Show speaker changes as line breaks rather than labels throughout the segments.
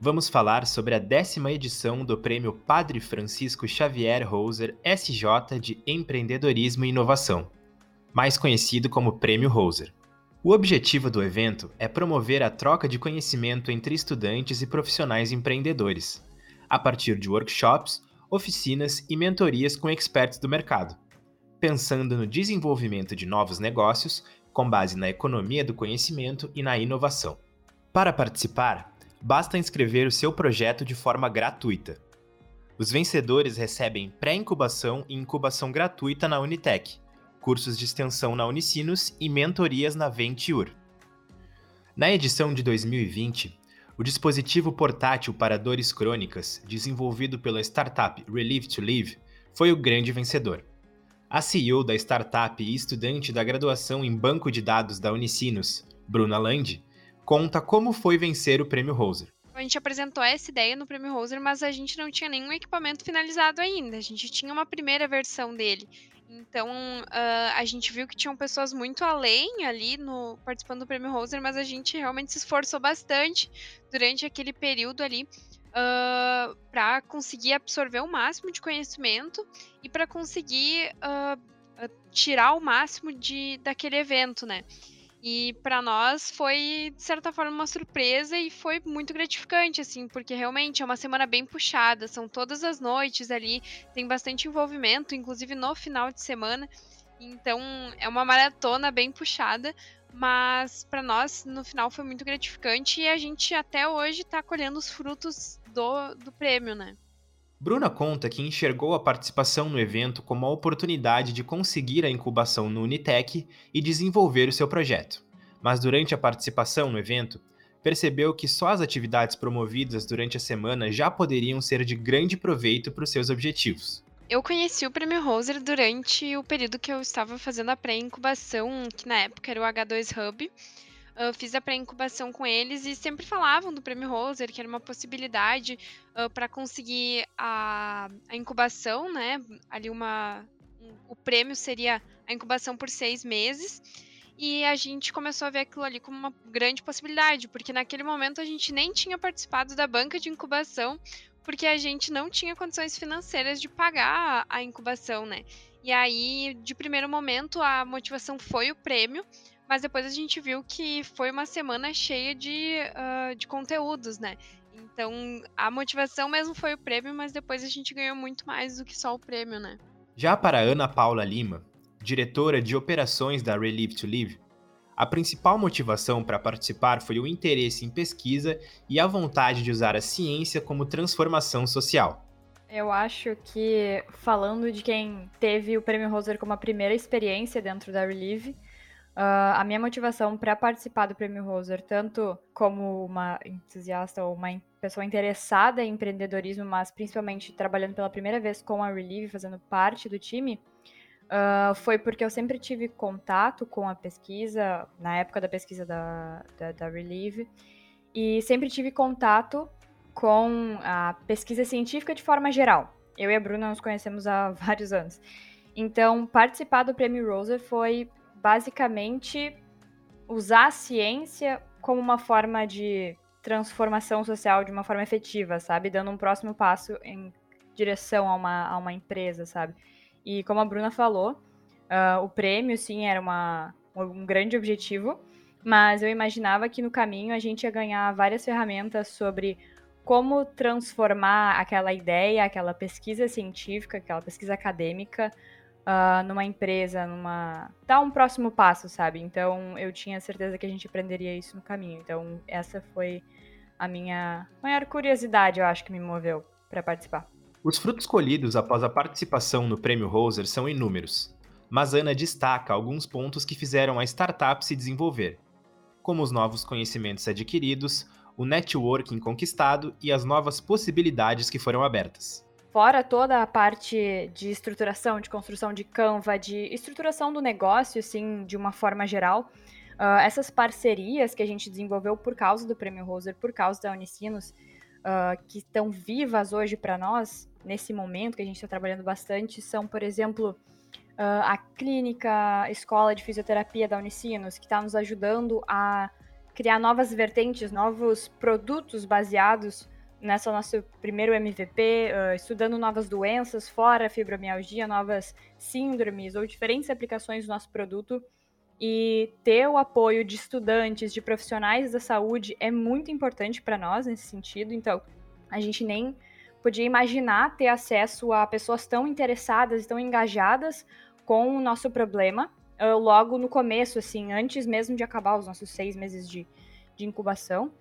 vamos falar sobre a décima edição do Prêmio Padre Francisco Xavier Roser SJ de Empreendedorismo e Inovação, mais conhecido como Prêmio Roser. O objetivo do evento é promover a troca de conhecimento entre estudantes e profissionais empreendedores, a partir de workshops, oficinas e mentorias com experts do mercado, pensando no desenvolvimento de novos negócios com base na economia do conhecimento e na inovação. Para participar, basta inscrever o seu projeto de forma gratuita. Os vencedores recebem pré-incubação e incubação gratuita na Unitec, cursos de extensão na Unicinos e mentorias na Ventiur. Na edição de 2020, o dispositivo portátil para dores crônicas, desenvolvido pela startup Relieve to Live, foi o grande vencedor. A CEO da startup e estudante da graduação em banco de dados da Unicinos, Bruna Land, conta como foi vencer o Prêmio Roser.
A gente apresentou essa ideia no Prêmio Roser, mas a gente não tinha nenhum equipamento finalizado ainda. A gente tinha uma primeira versão dele. Então, uh, a gente viu que tinham pessoas muito além ali no participando do Prêmio Roser, mas a gente realmente se esforçou bastante durante aquele período ali uh, para conseguir absorver o máximo de conhecimento e para conseguir uh, tirar o máximo de daquele evento, né? E para nós foi, de certa forma, uma surpresa e foi muito gratificante, assim, porque realmente é uma semana bem puxada, são todas as noites ali, tem bastante envolvimento, inclusive no final de semana. Então é uma maratona bem puxada, mas para nós no final foi muito gratificante e a gente até hoje está colhendo os frutos do, do prêmio, né?
Bruna conta que enxergou a participação no evento como a oportunidade de conseguir a incubação no Unitec e desenvolver o seu projeto. Mas durante a participação no evento, percebeu que só as atividades promovidas durante a semana já poderiam ser de grande proveito para os seus objetivos.
Eu conheci o Prêmio Roser durante o período que eu estava fazendo a pré-incubação, que na época era o H2 Hub. Uh, fiz a pré-incubação com eles e sempre falavam do Prêmio Roser, que era uma possibilidade uh, para conseguir a, a, incubação, né? Ali uma. Um, o prêmio seria a incubação por seis meses. E a gente começou a ver aquilo ali como uma grande possibilidade, porque naquele momento a gente nem tinha participado da banca de incubação, porque a gente não tinha condições financeiras de pagar a, a incubação, né? E aí, de primeiro momento, a motivação foi o prêmio, mas depois a gente viu que foi uma semana cheia de, uh, de conteúdos, né? Então a motivação mesmo foi o prêmio, mas depois a gente ganhou muito mais do que só o prêmio, né?
Já para Ana Paula Lima, diretora de operações da Relive to Live, a principal motivação para participar foi o interesse em pesquisa e a vontade de usar a ciência como transformação social.
Eu acho que, falando de quem teve o Prêmio Roser como a primeira experiência dentro da Relive, Uh, a minha motivação para participar do Prêmio Roser, tanto como uma entusiasta ou uma pessoa interessada em empreendedorismo, mas principalmente trabalhando pela primeira vez com a Relieve, fazendo parte do time, uh, foi porque eu sempre tive contato com a pesquisa, na época da pesquisa da, da, da Relieve, e sempre tive contato com a pesquisa científica de forma geral. Eu e a Bruna nos conhecemos há vários anos. Então, participar do Prêmio Roser foi basicamente usar a ciência como uma forma de transformação social de uma forma efetiva, sabe? Dando um próximo passo em direção a uma, a uma empresa, sabe? E como a Bruna falou, uh, o prêmio, sim, era uma, um grande objetivo, mas eu imaginava que no caminho a gente ia ganhar várias ferramentas sobre como transformar aquela ideia, aquela pesquisa científica, aquela pesquisa acadêmica, uh, numa empresa, numa. dar um próximo passo, sabe? Então eu tinha certeza que a gente aprenderia isso no caminho. Então essa foi a minha maior curiosidade, eu acho que me moveu para participar.
Os frutos colhidos após a participação no Prêmio Roser são inúmeros, mas Ana destaca alguns pontos que fizeram a startup se desenvolver, como os novos conhecimentos adquiridos, o networking conquistado e as novas possibilidades que foram abertas.
Fora toda a parte de estruturação, de construção de Canva, de estruturação do negócio, assim, de uma forma geral, uh, essas parcerias que a gente desenvolveu por causa do Prêmio Roser, por causa da Unicinos, uh, que estão vivas hoje para nós, nesse momento que a gente está trabalhando bastante, são, por exemplo, uh, a clínica, escola de fisioterapia da Unicinos, que está nos ajudando a criar novas vertentes, novos produtos baseados nessa nosso primeiro MVP, uh, estudando novas doenças fora fibromialgia, novas síndromes ou diferentes aplicações do nosso produto. E ter o apoio de estudantes, de profissionais da saúde é muito importante para nós nesse sentido. Então, a gente nem podia imaginar ter acesso a pessoas tão interessadas, tão engajadas com o nosso problema, uh, logo no começo, assim, antes mesmo de acabar os nossos seis meses de, de incubação.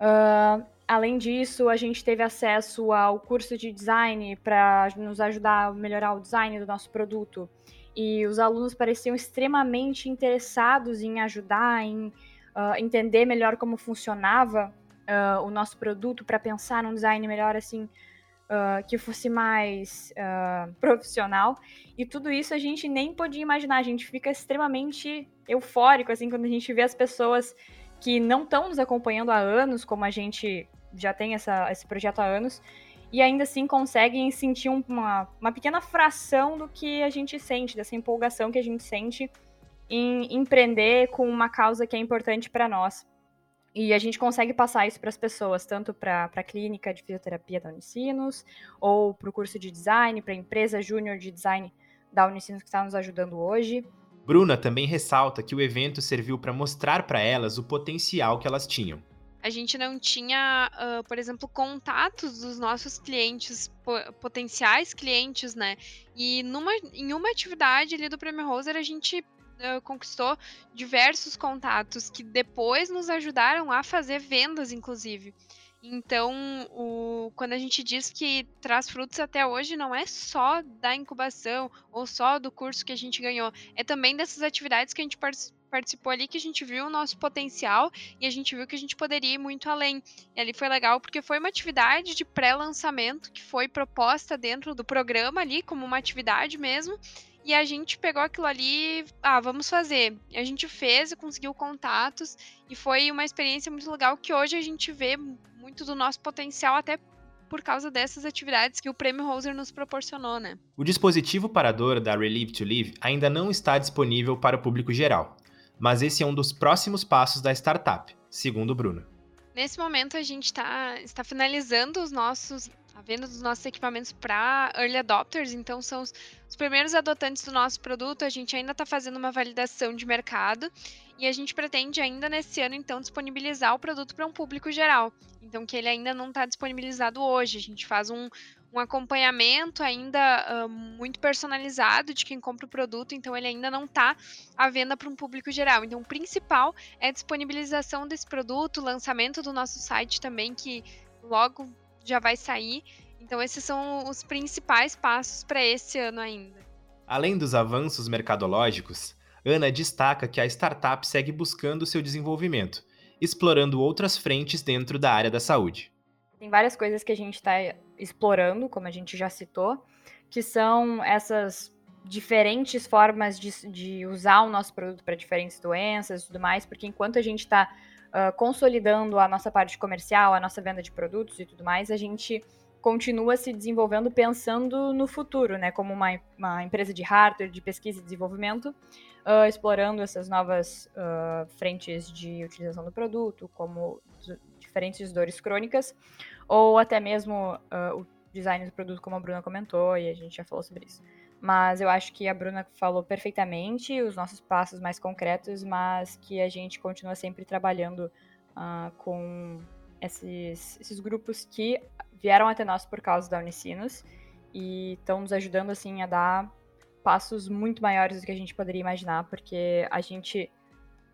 Uh, além disso, a gente teve acesso ao curso de design para nos ajudar a melhorar o design do nosso produto. E os alunos pareciam extremamente interessados em ajudar, em uh, entender melhor como funcionava uh, o nosso produto, para pensar num design melhor, assim, uh, que fosse mais profissional. E tudo isso a gente nem podia imaginar. A gente fica extremamente eufórico, assim, quando a gente vê as pessoas que não estão nos acompanhando há anos, como a gente já tem essa, esse projeto há anos, e ainda assim conseguem sentir uma, uma pequena fração do que a gente sente, dessa empolgação que a gente sente em empreender com uma causa que é importante para nós. E a gente consegue passar isso para as pessoas, tanto para a clínica de fisioterapia da Unicinos, ou para o curso de design, para a empresa júnior de design da Unicinos que está nos ajudando hoje.
Bruna também ressalta que o evento serviu para mostrar para elas o potencial que elas tinham.
A gente não tinha, uh, por exemplo, contatos dos nossos clientes, potenciais clientes, né? E numa, em uma atividade ali do Prêmio Roser, a gente uh, conquistou diversos contatos que depois nos ajudaram a fazer vendas, inclusive. Então, o, quando a gente diz que traz frutos até hoje, não é só da incubação ou só do curso que a gente ganhou, é também dessas atividades que a gente participou ali que a gente viu o nosso potencial e a gente viu que a gente poderia ir muito além. E ali foi legal porque foi uma atividade de pré-lançamento que foi proposta dentro do programa ali, como uma atividade mesmo. E a gente pegou aquilo ali, ah, vamos fazer. A gente fez e conseguiu contatos e foi uma experiência muito legal que hoje a gente vê muito do nosso potencial até por causa dessas atividades que o Prêmio Roser nos proporcionou, né?
O dispositivo parador da Relieve to Live ainda não está disponível para o público geral, mas esse é um dos próximos passos da startup, segundo o Bruno.
Nesse momento a gente tá, está finalizando os nossos venda dos nossos equipamentos para early adopters, então são os, os, primeiros adotantes do nosso produto. A gente ainda está fazendo uma validação de mercado e a gente pretende ainda nesse ano então disponibilizar o produto para um público geral. Então que ele ainda não está disponibilizado hoje. A gente faz um, um acompanhamento ainda uh, muito personalizado de quem compra o produto, então ele ainda não está à venda para um público geral. Então o principal é a disponibilização desse produto, lançamento do nosso site também que logo já vai sair. Então, esses são os principais passos para esse ano ainda.
Além dos avanços mercadológicos, Ana destaca que a startup segue buscando seu desenvolvimento, explorando outras frentes dentro da área da saúde.
Tem várias coisas que a gente está explorando, como a gente já citou, que são essas diferentes formas de, de usar o nosso produto para diferentes doenças e tudo mais, porque enquanto a gente está uh, consolidando a nossa parte comercial, a nossa venda de produtos e tudo mais, a gente continua se desenvolvendo pensando no futuro, né? Como uma, uma empresa de hardware, de pesquisa e desenvolvimento, uh, explorando essas novas uh, frentes de utilização do produto, como diferentes dores crônicas, ou até mesmo o design do produto, como a Bruna comentou, e a gente já falou sobre isso. Mas eu acho que a Bruna falou perfeitamente os nossos passos mais concretos, mas que a gente continua sempre trabalhando uh, com esses, esses grupos que vieram até nós por causa da Unicinos e estão nos ajudando assim a dar passos muito maiores do que a gente poderia imaginar, porque a gente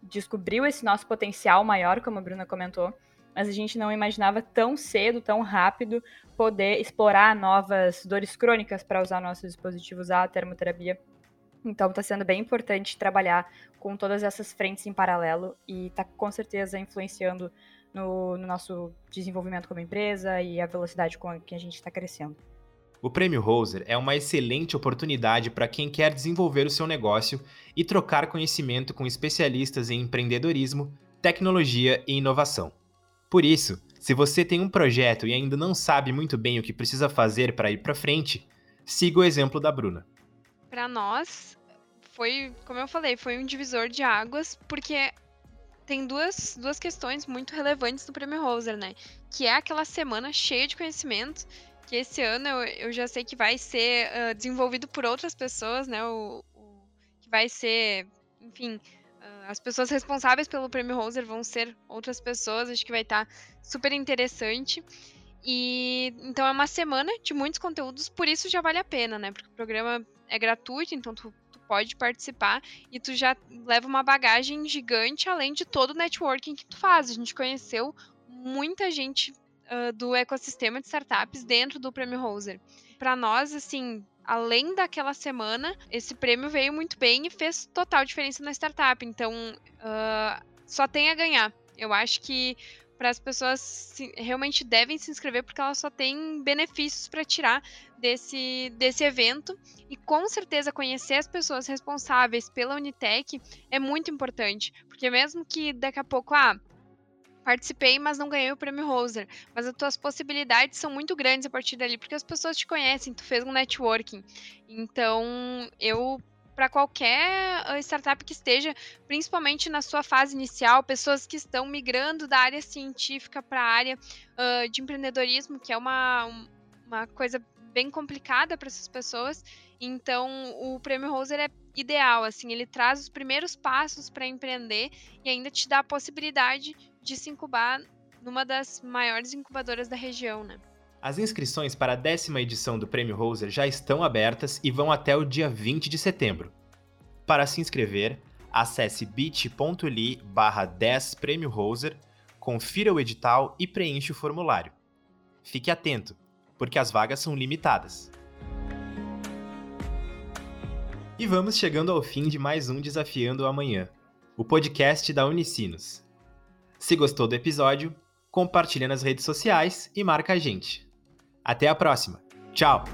descobriu esse nosso potencial maior, como a Bruna comentou, mas a gente não imaginava tão cedo, tão rápido, poder explorar novas dores crônicas para usar nossos dispositivos, a termoterapia. Então está sendo bem importante trabalhar com todas essas frentes em paralelo e está com certeza influenciando no, no nosso desenvolvimento como empresa e a velocidade com que a gente está crescendo.
O Prêmio Roser é uma excelente oportunidade para quem quer desenvolver o seu negócio e trocar conhecimento com especialistas em empreendedorismo, tecnologia e inovação. Por isso, se você tem um projeto e ainda não sabe muito bem o que precisa fazer para ir para frente, siga o exemplo da Bruna.
Para nós, foi, como eu falei, foi um divisor de águas, porque tem duas, duas questões muito relevantes do Prêmio Roser, né? Que é aquela semana cheia de conhecimento, que esse ano eu, eu já sei que vai ser uh, desenvolvido por outras pessoas, né? O, o, que vai ser, enfim, as pessoas responsáveis pelo Prêmio Roser vão ser outras pessoas, acho que vai estar tá super interessante. E então é uma semana de muitos conteúdos, por isso já vale a pena, né? Porque o programa é gratuito, então tu pode participar e tu já leva uma bagagem gigante além de todo o networking que tu faz. A gente conheceu muita gente uh, do ecossistema de startups dentro do Prêmio Roser. Para nós, assim, além daquela semana, esse prêmio veio muito bem e fez total diferença na startup. Então, uh, só tem a ganhar. Eu acho que para as pessoas se, realmente devem se inscrever porque elas só têm benefícios para tirar desse, desse evento e com certeza conhecer as pessoas responsáveis pela Unitec é muito importante, porque mesmo que daqui a pouco ah, participei, mas não ganhei o prêmio Roser. Mas as tuas possibilidades são muito grandes a partir dali, porque as pessoas te conhecem, tu fez um networking. Então, eu para qualquer ah, startup que esteja, principalmente na sua fase inicial, pessoas que estão migrando da área científica para a área uh, de empreendedorismo, que é uma, uma coisa bem complicada para essas pessoas. Então, o Prêmio Roser é ideal, assim, ele traz os primeiros passos para empreender e ainda te dá a possibilidade de se incubar numa das maiores incubadoras da região, né?
As inscrições para a décima edição do Prêmio Roser já estão abertas e vão até o dia 20 de setembro. Para se inscrever, acesse bit.ly barra 10 Prêmio Roser, confira o edital e preencha o formulário. Fique atento, porque as vagas são limitadas. E vamos chegando ao fim de mais um Desafiando o Amanhã, o podcast da Unicinos. Se gostou do episódio, compartilha nas redes sociais e marca a gente. Até a próxima. Tchau!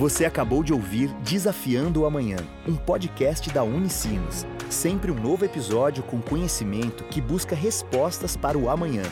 Você acabou de ouvir Desafiando o Amanhã, um podcast da Unicinos. Sempre um novo episódio com conhecimento que busca respostas para o amanhã.